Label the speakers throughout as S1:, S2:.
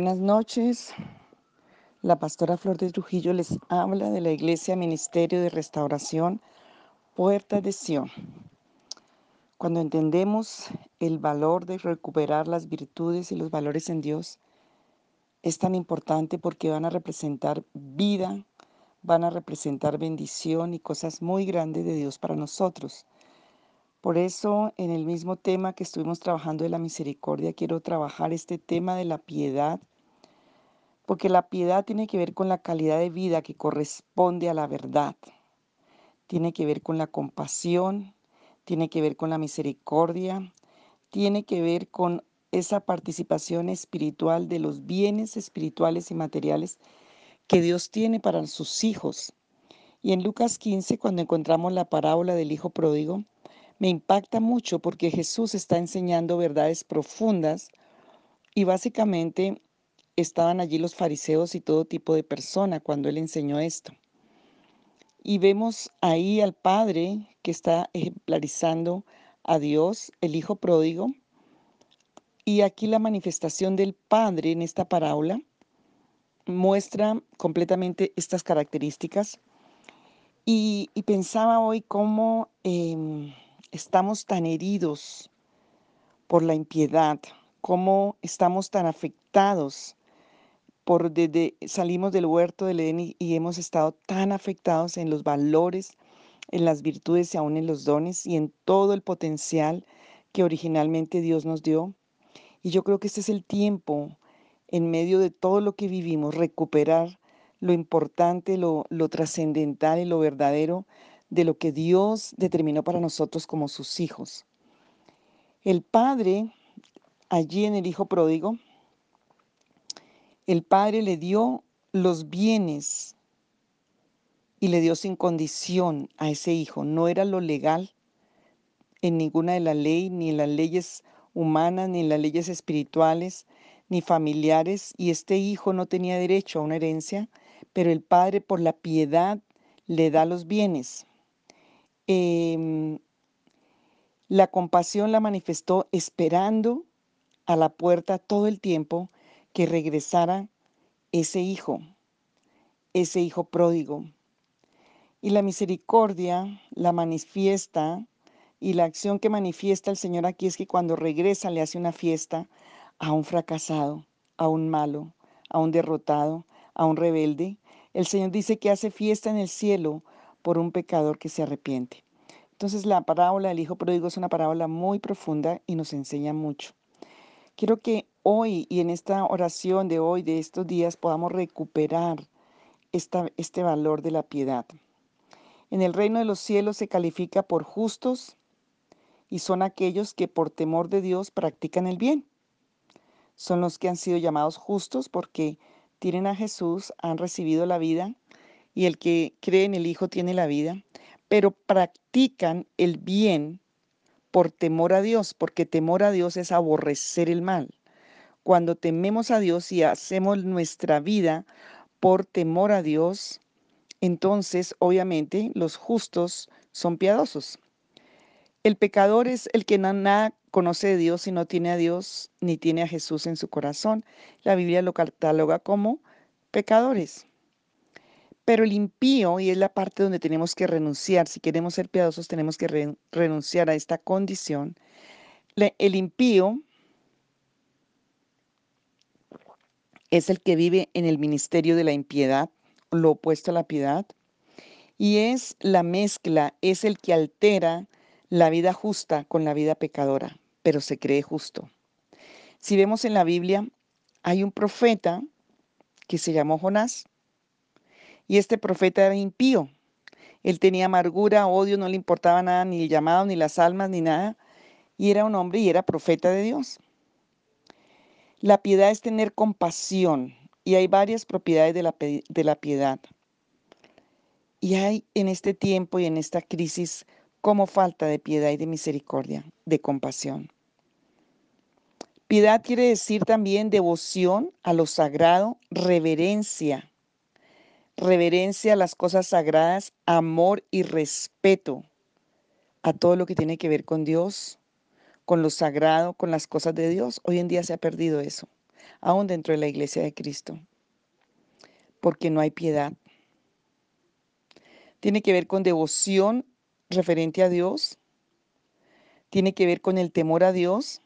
S1: Buenas noches. La pastora Flor de Trujillo les habla de la Iglesia Ministerio de Restauración Puerta de Sion. Cuando entendemos el valor de recuperar las virtudes y los valores en Dios, es tan importante porque van a representar vida, van a representar bendición y cosas muy grandes de Dios para nosotros. Por eso, en el mismo tema que estuvimos trabajando de la misericordia, quiero trabajar este tema de la piedad, porque la piedad tiene que ver con la calidad de vida que corresponde a la verdad, tiene que ver con la compasión, tiene que ver con la misericordia, tiene que ver con esa participación espiritual de los bienes espirituales y materiales que Dios tiene para sus hijos. Y en Lucas 15, cuando encontramos la parábola del Hijo Pródigo, me impacta mucho porque Jesús está enseñando verdades profundas y básicamente estaban allí los fariseos y todo tipo de persona cuando él enseñó esto. Y vemos ahí al Padre que está ejemplarizando a Dios, el Hijo pródigo. Y aquí la manifestación del Padre en esta parábola muestra completamente estas características. Y, pensaba hoy cómo... Em, estamos tan heridos por la impiedad, cómo estamos tan afectados por desde salimos del huerto del Edén y, y, hemos estado tan afectados en los valores, en las virtudes y aún en los dones y en todo el potencial que originalmente Dios nos dio. Y yo creo que este es el tiempo, en medio de todo lo que vivimos, recuperar lo importante, lo, lo trascendental y lo verdadero de lo que Dios determinó para nosotros como sus hijos. El Padre, allí en el Hijo Pródigo, el Padre le dio los bienes y le dio sin condición a ese hijo. No era lo legal en ninguna de las leyes, ni en las leyes humanas, ni en las leyes espirituales, ni familiares, y este hijo no tenía derecho a una herencia, pero el Padre por la piedad le da los bienes. Em, la compasión la manifestó esperando a la puerta todo el tiempo que regresara ese hijo, ese hijo pródigo. Y la misericordia la manifiesta y la acción que manifiesta el Señor aquí es que cuando regresa le hace una fiesta a un fracasado, a un malo, a un derrotado, a un rebelde. El Señor dice que hace fiesta en el cielo por un pecador que se arrepiente. Entonces la parábola del Hijo Pródigo es una parábola muy profunda y nos enseña mucho. Quiero que hoy y en esta oración de hoy, de estos días, podamos recuperar esta, este valor de la piedad. En el reino de los cielos se califica por justos y son aquellos que por temor de Dios practican el bien. Son los que han sido llamados justos porque tienen a Jesús, han recibido la vida y el que cree en el Hijo tiene la vida, pero practican el bien por temor a Dios, porque temor a Dios es aborrecer el mal. Cuando tememos a Dios y hacemos nuestra vida por temor a Dios, entonces obviamente los justos son piadosos. El pecador es el que nada conoce de Dios y no tiene a Dios ni tiene a Jesús en su corazón. La Biblia lo cataloga como pecadores. Pero el impío, y es la parte donde tenemos que renunciar, si queremos ser piadosos tenemos que renunciar a esta condición, el impío es el que vive en el ministerio de la impiedad, lo opuesto a la piedad, y es la mezcla, es el que altera la vida justa con la vida pecadora, pero se cree justo. Si vemos en la Biblia, hay un profeta que se llamó Jonás, y este profeta era impío. Él tenía amargura, odio, no le importaba nada, ni el llamado, ni las almas, ni nada. Y era un hombre y era profeta de Dios. La piedad es tener compasión. Y hay varias propiedades de la, de la piedad. Y hay en este tiempo y en esta crisis como falta de piedad y de misericordia, de compasión. Piedad quiere decir también devoción a lo sagrado, reverencia, reverencia a las cosas sagradas, amor y respeto a todo lo que tiene que ver con Dios, con lo sagrado, con las cosas de Dios. Hoy en día se ha perdido eso. aún dentro de la iglesia de Cristo, porque no hay piedad. Tiene que ver con devoción referente a Dios, tiene que ver con el temor a Dios,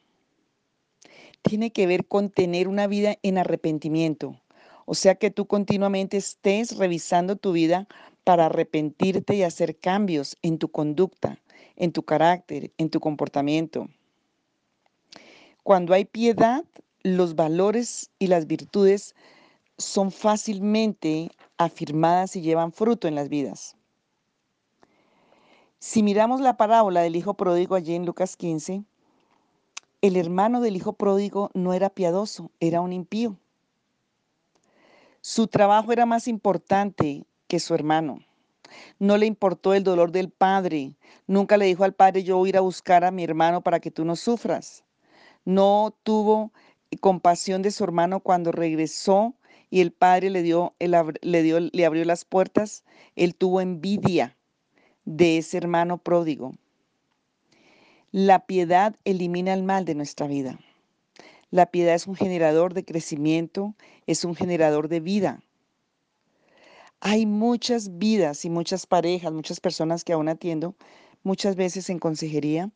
S1: tiene que ver con tener una vida en arrepentimiento. O sea que tú continuamente estés revisando tu vida para arrepentirte y hacer cambios en tu conducta, en tu carácter, en tu comportamiento. Cuando hay piedad, los valores y las virtudes son fácilmente afirmadas y llevan fruto en las vidas. Si miramos la parábola del hijo pródigo allí en Lucas 15, el hermano del hijo pródigo no era piadoso, era un impío. Su trabajo era más importante que su hermano. No le importó el dolor del padre. Nunca le dijo al padre, yo voy a ir a buscar a mi hermano para que tú no sufras. No tuvo compasión de su hermano cuando regresó y el padre le dio, le le abrió las puertas. Él tuvo envidia de ese hermano pródigo. La piedad elimina el mal de nuestra vida. La piedad es un generador de crecimiento, es un generador de vida. Hay muchas vidas y muchas parejas, muchas personas que aún atiendo, muchas veces en consejería,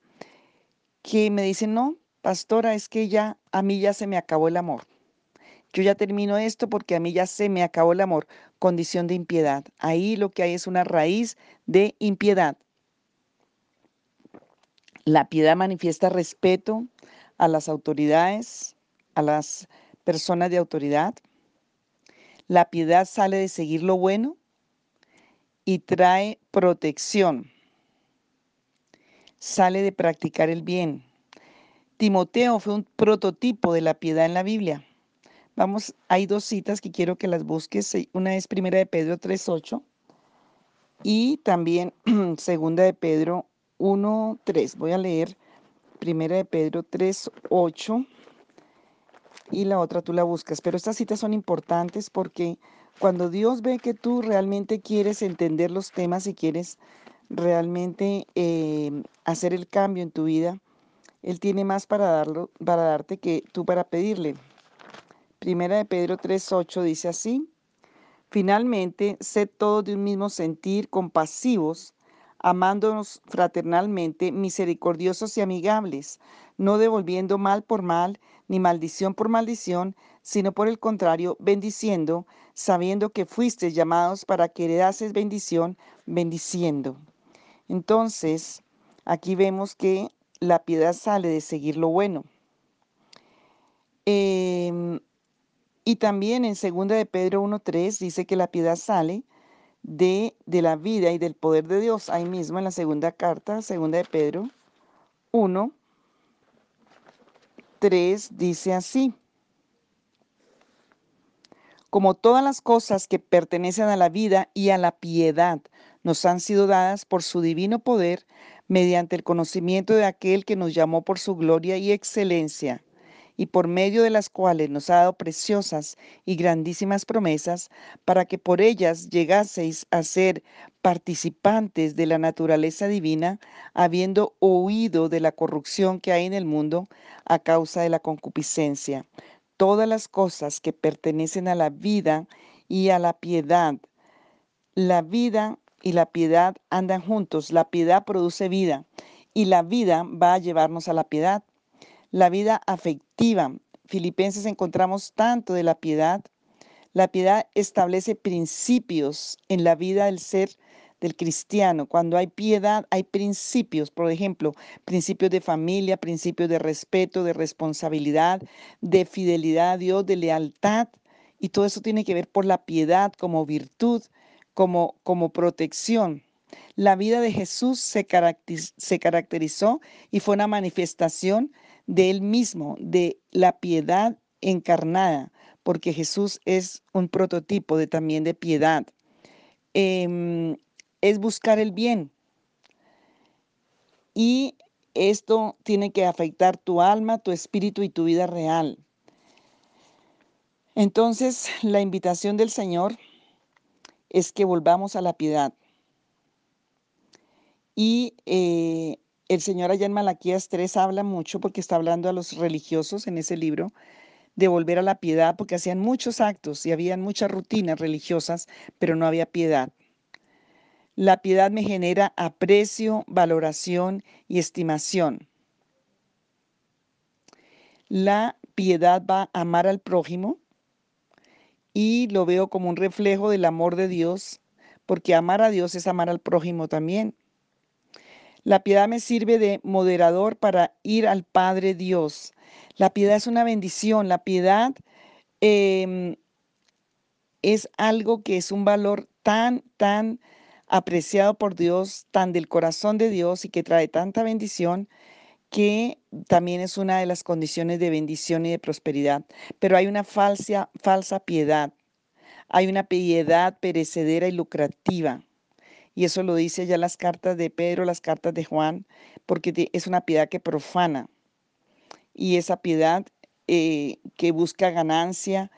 S1: que me dicen, no, pastora, es que ya a mí ya se me acabó el amor. Yo ya termino esto porque a mí ya se me acabó el amor. Condición de impiedad. Ahí lo que hay es una raíz de impiedad. La piedad manifiesta respeto a las autoridades, a las personas de autoridad. La piedad sale de seguir lo bueno y trae protección. Sale de practicar el bien. Timoteo fue un prototipo de la piedad en la Biblia. Vamos, hay dos citas que quiero que las busques. Una es Primera de Pedro 3.8 y también Segunda de Pedro 1, 3. Voy a leer Primera de Pedro 3, 8 y la otra tú la buscas. Pero estas citas son importantes porque cuando Dios ve que tú realmente quieres entender los temas y quieres realmente eh, hacer el cambio en tu vida, Él tiene más para, darlo, para darte que tú para pedirle. Primera de Pedro 3, 8 dice así. Finalmente, sed todos de un mismo sentir, compasivos, amándonos fraternalmente, misericordiosos y amigables, no devolviendo mal por mal, ni maldición por maldición, sino por el contrario, bendiciendo, sabiendo que fuisteis llamados para que heredases bendición, bendiciendo. Entonces, aquí vemos que la piedad sale de seguir lo bueno. Em, y también en 2 de Pedro 1.3 dice que la piedad sale de, la vida y del poder de Dios. Ahí mismo en la segunda carta, segunda de Pedro 1, 3 dice así. Como todas las cosas que pertenecen a la vida y a la piedad nos han sido dadas por su divino poder mediante el conocimiento de aquel que nos llamó por su gloria y excelencia y por medio de las cuales nos ha dado preciosas y grandísimas promesas, para que por ellas llegaseis a ser participantes de la naturaleza divina, habiendo oído de la corrupción que hay en el mundo a causa de la concupiscencia. Todas las cosas que pertenecen a la vida y a la piedad. La vida y la piedad andan juntos. La piedad produce vida y la vida va a llevarnos a la piedad la vida afectiva. Filipenses encontramos tanto de la piedad. La piedad establece principios en la vida del ser del cristiano. Cuando hay piedad, hay principios, por ejemplo, principios de familia, principios de respeto, de responsabilidad, de fidelidad a Dios, de lealtad. Y todo eso tiene que ver por la piedad como virtud, como, como protección. La vida de Jesús se, caracterizó y fue una manifestación de Él mismo, de la piedad encarnada, porque Jesús es un prototipo de, también de piedad. Em, es buscar el bien. Y esto tiene que afectar tu alma, tu espíritu y tu vida real. Entonces, la invitación del Señor es que volvamos a la piedad. Y eh, el Señor allá en Malaquías 3 habla mucho porque está hablando a los religiosos en ese libro de volver a la piedad porque hacían muchos actos y habían muchas rutinas religiosas, pero no había piedad. La piedad me genera aprecio, valoración y estimación. La piedad va a amar al prójimo y lo veo como un reflejo del amor de Dios, porque amar a Dios es amar al prójimo también. La piedad me sirve de moderador para ir al Padre Dios. La piedad es una bendición. La piedad em, es algo que es un valor tan, tan apreciado por Dios, tan del corazón de Dios y que trae tanta bendición que también es una de las condiciones de bendición y de prosperidad. Pero hay una falsa, falsa piedad. Hay una piedad perecedera y lucrativa. Y eso lo dice ya las cartas de Pedro, las cartas de Juan, porque es una piedad que profana. Y esa piedad eh, que busca ganancia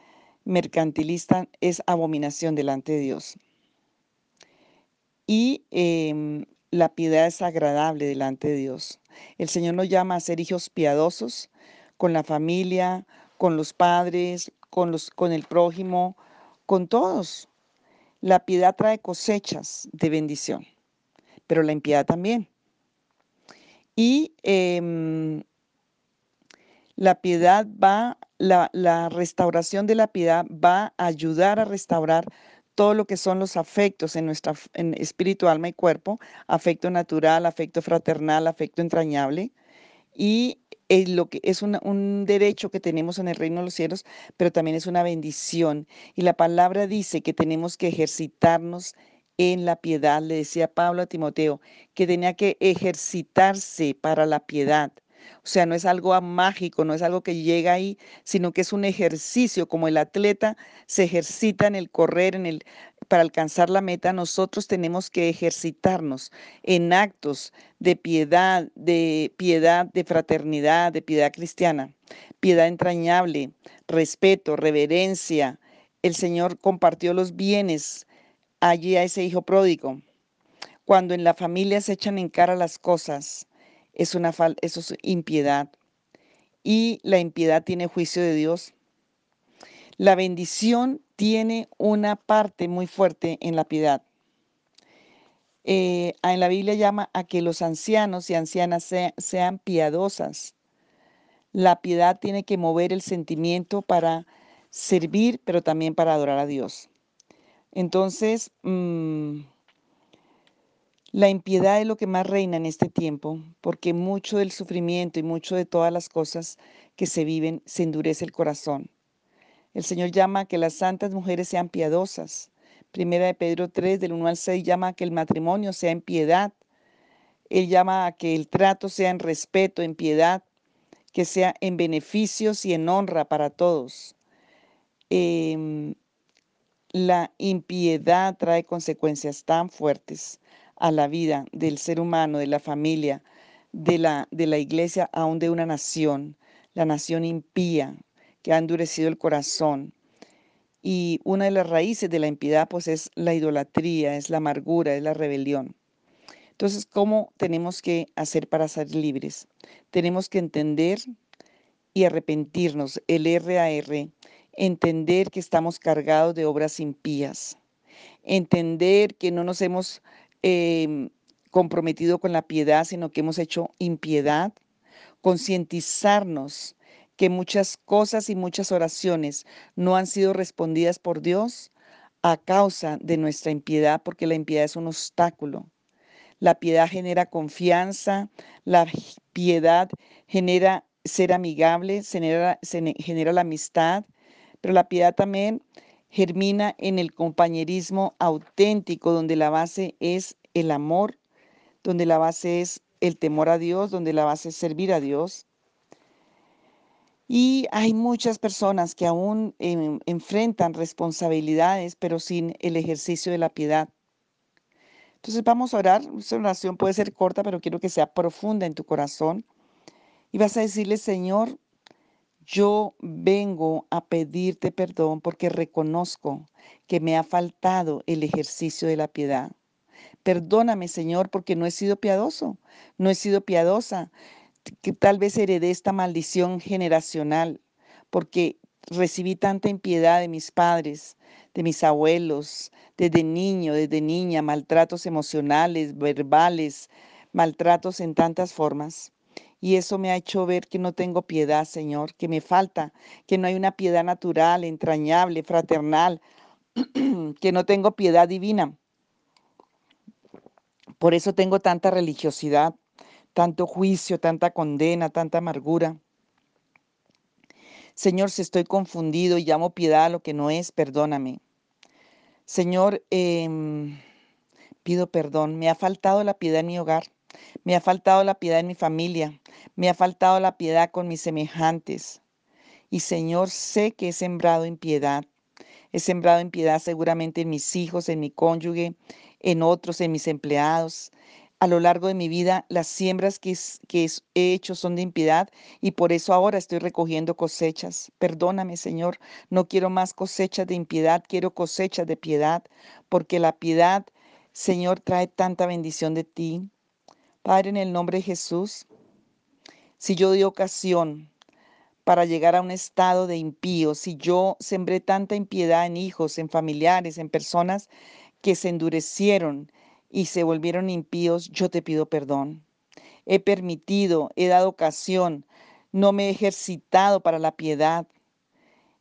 S1: mercantilista es abominación delante de Dios y em, la piedad es agradable delante de Dios. El Señor nos llama a ser hijos piadosos con la familia, con los padres, con, los, con el prójimo, con todos. La piedad trae cosechas de bendición, pero la impiedad también. Y em, la piedad va, la, la restauración de la piedad va a ayudar a restaurar todo lo que son los afectos en nuestra en espíritu, alma y cuerpo, afecto natural, afecto fraternal, afecto entrañable, y es lo que es un derecho que tenemos en el reino de los cielos, pero también es una bendición. Y la palabra dice que tenemos que ejercitarnos en la piedad. Le decía Pablo a Timoteo que tenía que ejercitarse para la piedad. O sea, no es algo mágico, no es algo que llega ahí, sino que es un ejercicio, como el atleta se ejercita en el correr, en el para alcanzar la meta, nosotros tenemos que ejercitarnos en actos de piedad, de piedad, de fraternidad, de piedad cristiana, piedad entrañable, respeto, reverencia. El Señor compartió los bienes allí a ese hijo pródigo. Cuando en la familia se echan en cara las cosas, es una eso es impiedad. Y la impiedad tiene juicio de Dios. La bendición tiene una parte muy fuerte en la piedad. Eh, en la Biblia llama a que los ancianos y ancianas sean piadosas. La piedad tiene que mover el sentimiento para servir, pero también para adorar a Dios. Entonces, mm, la impiedad es lo que más reina en este tiempo, porque mucho del sufrimiento y mucho de todas las cosas que se viven se endurece el corazón. El Señor llama a que las santas mujeres sean piadosas. Primera de Pedro 3, del 1 al 6, llama a que el matrimonio sea en piedad. Él llama a que el trato sea en respeto, en piedad, que sea en beneficios y en honra para todos. Em, la impiedad trae consecuencias tan fuertes a la vida del ser humano, de la familia, de la, de la iglesia, aún de una nación, la nación impía, que ha endurecido el corazón. Y una de las raíces de la impiedad, pues es la idolatría, es la amargura, es la rebelión. Entonces, ¿cómo tenemos que hacer para ser libres? Tenemos que entender y arrepentirnos, el RAR, entender que estamos cargados de obras impías, entender que no nos hemos Em, comprometido con la piedad, sino que hemos hecho impiedad, concientizarnos que muchas cosas y muchas oraciones no han sido respondidas por Dios a causa de nuestra impiedad, porque la impiedad es un obstáculo. La piedad genera confianza, la piedad genera ser amigable, genera, genera la amistad, pero la piedad también germina en el compañerismo auténtico, donde la base es el amor, donde la base es el temor a Dios, donde la base es servir a Dios. Y hay muchas personas que aún enfrentan responsabilidades, pero sin el ejercicio de la piedad. Entonces vamos a orar. Esta oración puede ser corta, pero quiero que sea profunda en tu corazón. Y vas a decirle, Señor, yo vengo a pedirte perdón porque reconozco que me ha faltado el ejercicio de la piedad. Perdóname, Señor, porque no he sido piadoso, no he sido piadosa, que tal vez heredé esta maldición generacional, porque recibí tanta impiedad de mis padres, de mis abuelos, desde niño, desde niña, maltratos emocionales, verbales, maltratos en tantas formas. Y eso me ha hecho ver que no tengo piedad, Señor, que me falta, que no hay una piedad natural, entrañable, fraternal, que no tengo piedad divina. Por eso tengo tanta religiosidad, tanto juicio, tanta condena, tanta amargura. Señor, si estoy confundido y llamo piedad a lo que no es, perdóname. Señor, em, pido perdón. Me ha faltado la piedad en mi hogar. Me ha faltado la piedad en mi familia. Me ha faltado la piedad con mis semejantes. Y Señor, sé que he sembrado impiedad. He sembrado impiedad seguramente en mis hijos, en mi cónyuge, en otros, en mis empleados, a lo largo de mi vida las siembras que, he hecho son de impiedad y por eso ahora estoy recogiendo cosechas. Perdóname, Señor, no quiero más cosechas de impiedad, quiero cosechas de piedad, porque la piedad, Señor, trae tanta bendición de ti. Padre, en el nombre de Jesús, si yo di ocasión para llegar a un estado de impío, si yo sembré tanta impiedad en hijos, en familiares, en personas que se endurecieron, y se volvieron impíos, yo te pido perdón. He permitido, he dado ocasión, no me he ejercitado para la piedad.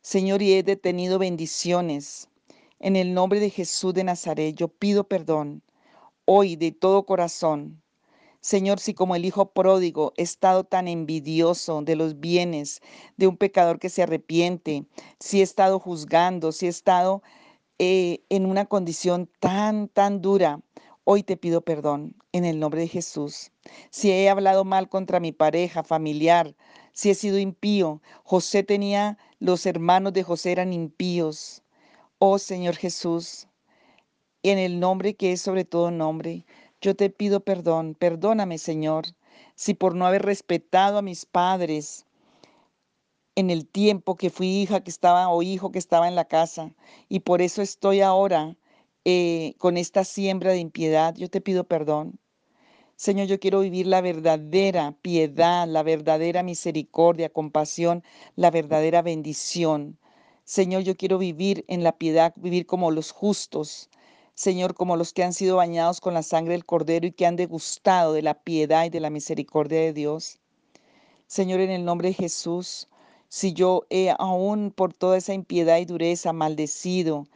S1: Señor, y he detenido bendiciones. En el nombre de Jesús de Nazaret, yo pido perdón hoy de todo corazón. Señor, si como el Hijo pródigo he estado tan envidioso de los bienes de un pecador que se arrepiente, si he estado juzgando, si he estado eh, en una condición tan, tan dura, Hoy te pido perdón en el nombre de Jesús. Si he hablado mal contra mi pareja, familiar, si he sido impío, José tenía, los hermanos de José eran impíos. Oh Señor Jesús, en el nombre que es sobre todo nombre, yo te pido perdón. Perdóname, Señor, si por no haber respetado a mis padres en el tiempo que fui hija que estaba o hijo que estaba en la casa y por eso estoy ahora eh, con esta siembra de impiedad, yo te pido perdón. Señor, yo quiero vivir la verdadera piedad, la verdadera misericordia, compasión, la verdadera bendición. Señor, yo quiero vivir en la piedad, vivir como los justos. Señor, como los que han sido bañados con la sangre del Cordero y que han degustado de la piedad y de la misericordia de Dios. Señor, en el nombre de Jesús, si yo he aún por toda esa impiedad y dureza maldecido,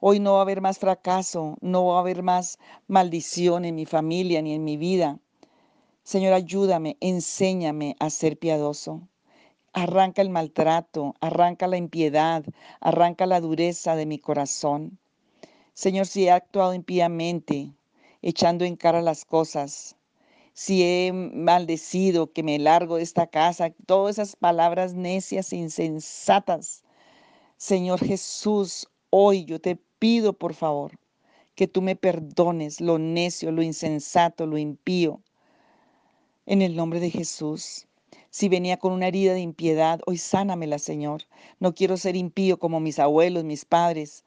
S1: Hoy no va a haber más fracaso, no va a haber más maldición en mi familia ni en mi vida. Señor, ayúdame, enséñame a ser piadoso. Arranca el maltrato, arranca la impiedad, arranca la dureza de mi corazón. Señor, si he actuado impíamente, echando en cara las cosas, si he maldecido que me largo de esta casa, todas esas palabras necias e insensatas. Señor Jesús, hoy yo te pido, por favor, que tú me perdones lo necio, lo insensato, lo impío. En el nombre de Jesús. Si venía con una herida de impiedad, hoy sánamela, Señor. No quiero ser impío como mis abuelos, mis padres.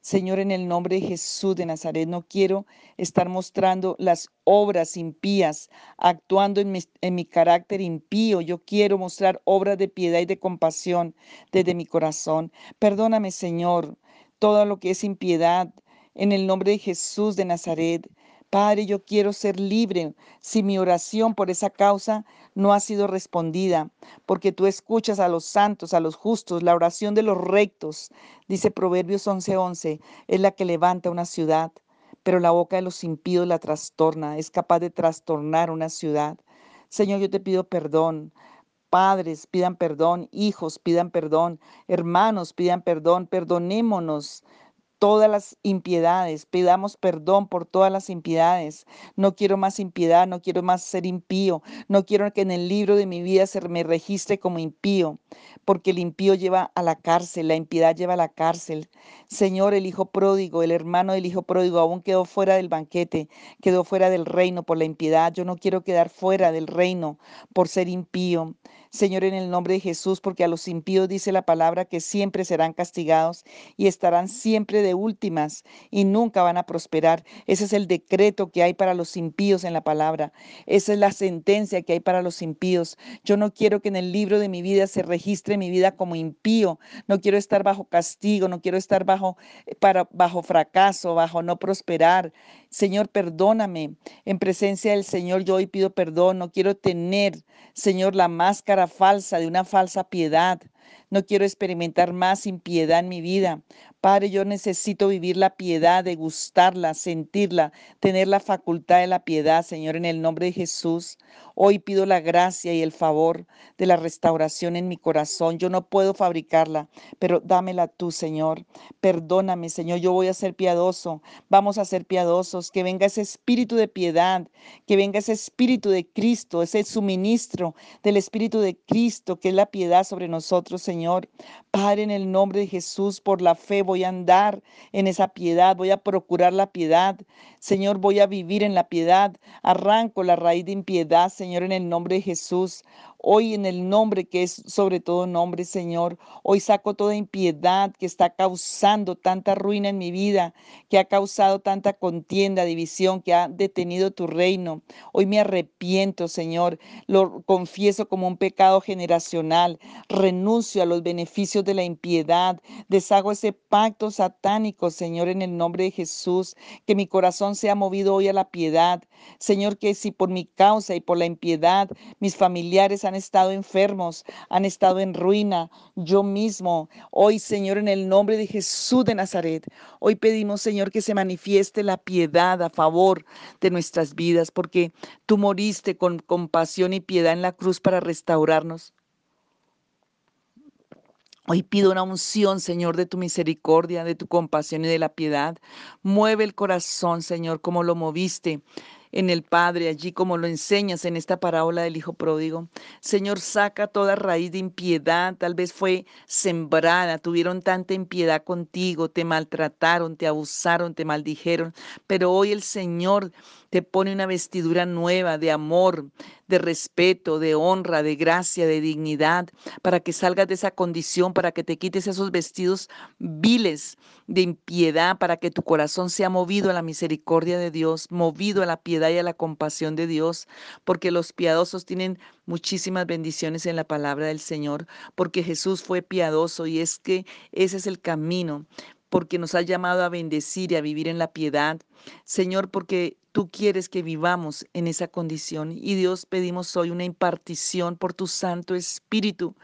S1: Señor, en el nombre de Jesús de Nazaret, no quiero estar mostrando las obras impías, actuando en mi, en mi, carácter impío. Yo quiero mostrar obras de piedad y de compasión desde mi corazón. Perdóname, Señor, todo lo que es impiedad. En el nombre de Jesús de Nazaret, Padre, yo quiero ser libre. Si mi oración por esa causa no ha sido respondida, porque tú escuchas a los santos, a los justos, la oración de los rectos, dice Proverbios 11:11, es la que levanta una ciudad, pero la boca de los impíos la trastorna, es capaz de trastornar una ciudad. Señor, yo te pido perdón. Padres pidan perdón, hijos pidan perdón, hermanos pidan perdón, perdonémonos todas las impiedades, pidamos perdón por todas las impiedades. No quiero más impiedad, no quiero más ser impío, no quiero que en el libro de mi vida se me registre como impío, porque el impío lleva a la cárcel, la impiedad lleva a la cárcel. Señor, el hijo pródigo, el hermano del hijo pródigo aún quedó fuera del banquete, quedó fuera del reino por la impiedad. Yo no quiero quedar fuera del reino por ser impío. Señor, en el nombre de Jesús, porque a los impíos dice la palabra que siempre serán castigados y estarán siempre de últimas y nunca van a prosperar. Ese es el decreto que hay para los impíos en la palabra. Esa es la sentencia que hay para los impíos. Yo no quiero que en el libro de mi vida se registre mi vida como impío. No quiero estar bajo castigo, no quiero estar bajo, eh, para, bajo fracaso, bajo no prosperar. Señor, perdóname. En presencia del Señor yo hoy pido perdón. No quiero tener, Señor, la máscara falsa de una falsa piedad. No quiero experimentar más impiedad en mi vida. Padre, yo necesito vivir la piedad, degustarla, sentirla, tener la facultad de la piedad, Señor, en el nombre de Jesús. Hoy pido la gracia y el favor de la restauración en mi corazón. Yo no puedo fabricarla, pero dámela tú, Señor. Perdóname, Señor, yo voy a ser piadoso. Vamos a ser piadosos. Que venga ese espíritu de piedad, que venga ese espíritu de Cristo, ese suministro del espíritu de Cristo, que es la piedad sobre nosotros, Señor. Padre, en el nombre de Jesús, por la fe voy a andar en esa piedad, voy a procurar la piedad. Señor, voy a vivir en la piedad. Arranco la raíz de impiedad, Señor, en el nombre de Jesús. Hoy en el nombre que es sobre todo nombre, Señor, hoy saco toda impiedad que está causando tanta ruina en mi vida, que ha causado tanta contienda, división, que ha detenido tu reino. Hoy me arrepiento, Señor, lo confieso como un pecado generacional, renuncio a los beneficios de la impiedad, deshago ese pacto satánico, Señor, en el nombre de Jesús, que mi corazón sea movido hoy a la piedad. Señor, que si por mi causa y por la impiedad mis familiares han estado enfermos, han estado en ruina. Yo mismo, hoy Señor, en el nombre de Jesús de Nazaret, hoy pedimos Señor que se manifieste la piedad a favor de nuestras vidas, porque tú moriste con compasión y piedad en la cruz para restaurarnos. Hoy pido una unción, Señor, de tu misericordia, de tu compasión y de la piedad. Mueve el corazón, Señor, como lo moviste en el Padre, allí como lo enseñas en esta parábola del Hijo Pródigo. Señor, saca toda raíz de impiedad, tal vez fue sembrada, tuvieron tanta impiedad contigo, te maltrataron, te abusaron, te maldijeron, pero hoy el Señor te pone una vestidura nueva de amor, de respeto, de honra, de gracia, de dignidad, para que salgas de esa condición, para que te quites esos vestidos viles de impiedad, para que tu corazón sea movido a la misericordia de Dios, movido a la piedad y a la compasión de Dios, porque los piadosos tienen muchísimas bendiciones en la palabra del Señor, porque Jesús fue piadoso y es que ese es el camino porque nos has llamado a bendecir y a vivir en la piedad. Señor, porque tú quieres que vivamos en esa condición. Y Dios pedimos hoy una impartición por tu Santo Espíritu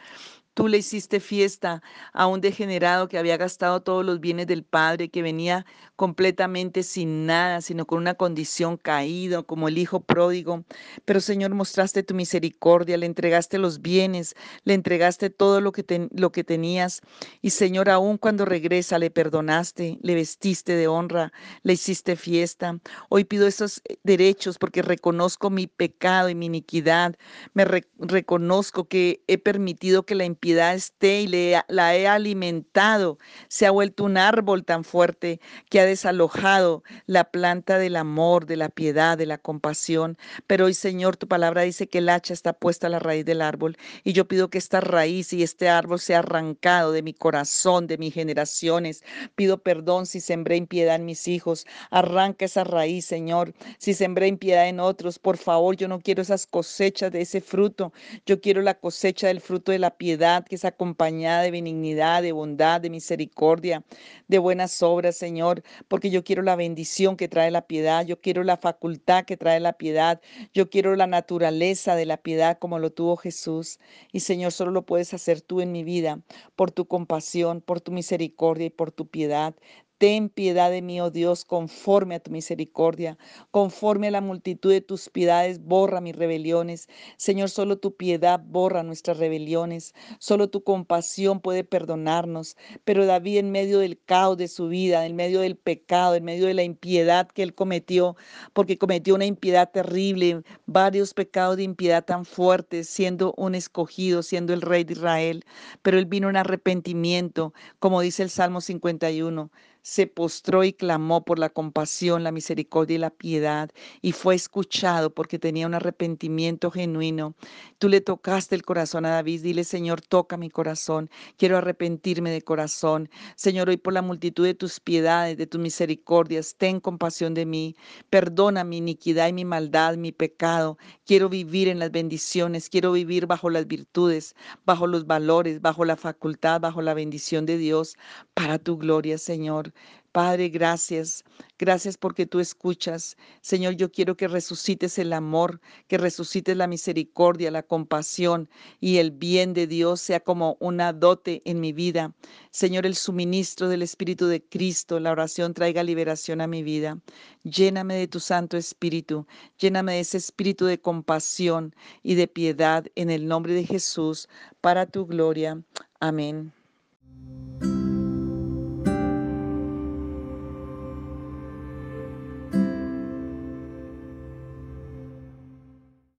S1: Tú le hiciste fiesta a un degenerado que había gastado todos los bienes del Padre, que venía completamente sin nada, sino con una condición caída, como el Hijo pródigo. Pero Señor, mostraste tu misericordia, le entregaste los bienes, le entregaste todo lo que, lo que tenías. Y Señor, aún cuando regresa, le perdonaste, le vestiste de honra, le hiciste fiesta. Hoy pido esos eh, derechos porque reconozco mi pecado y mi iniquidad. Me reconozco que he permitido que la piedad esté y la he alimentado. Se ha vuelto un árbol tan fuerte que ha desalojado la planta del amor, de la piedad, de la compasión. Pero hoy, Señor, tu palabra dice que el hacha está puesta a la raíz del árbol. Y yo pido que esta raíz y este árbol sea arrancado de mi corazón, de mis generaciones. Pido perdón si sembré impiedad en mis hijos. Arranca esa raíz, Señor. Si sembré impiedad en otros, por favor, yo no quiero esas cosechas de ese fruto. Yo quiero la cosecha del fruto de la piedad que es acompañada de benignidad, de bondad, de misericordia, de buenas obras, Señor, porque yo quiero la bendición que trae la piedad, yo quiero la facultad que trae la piedad, yo quiero la naturaleza de la piedad como lo tuvo Jesús. Y Señor, solo lo puedes hacer tú en mi vida, por tu compasión, por tu misericordia y por tu piedad. Ten piedad de mí, oh Dios, conforme a tu misericordia, conforme a la multitud de tus piedades, borra mis rebeliones. Señor, solo tu piedad borra nuestras rebeliones, solo tu compasión puede perdonarnos. Pero David, en medio del caos de su vida, en medio del pecado, en medio de la impiedad que él cometió, porque cometió una impiedad terrible, varios pecados de impiedad tan fuertes, siendo un escogido, siendo el rey de Israel, pero él vino en arrepentimiento, como dice el Salmo 51 se postró y clamó por la compasión, la misericordia y la piedad, y fue escuchado porque tenía un arrepentimiento genuino. Tú le tocaste el corazón a David, dile, Señor, toca mi corazón, quiero arrepentirme de corazón. Señor, hoy por la multitud de tus piedades, de tus misericordias, ten compasión de mí, perdona mi iniquidad y mi maldad, mi pecado. Quiero vivir en las bendiciones, quiero vivir bajo las virtudes, bajo los valores, bajo la facultad, bajo la bendición de Dios, para tu gloria, Señor. Padre, gracias. Gracias porque tú escuchas. Señor, yo quiero que resucites el amor, que resucites la misericordia, la compasión y el bien de Dios sea como una dote en mi vida. Señor, el suministro del Espíritu de Cristo, la oración traiga liberación a mi vida. Lléname de tu Santo Espíritu, lléname de ese espíritu de compasión y de piedad en el nombre de Jesús, para tu gloria. Amén.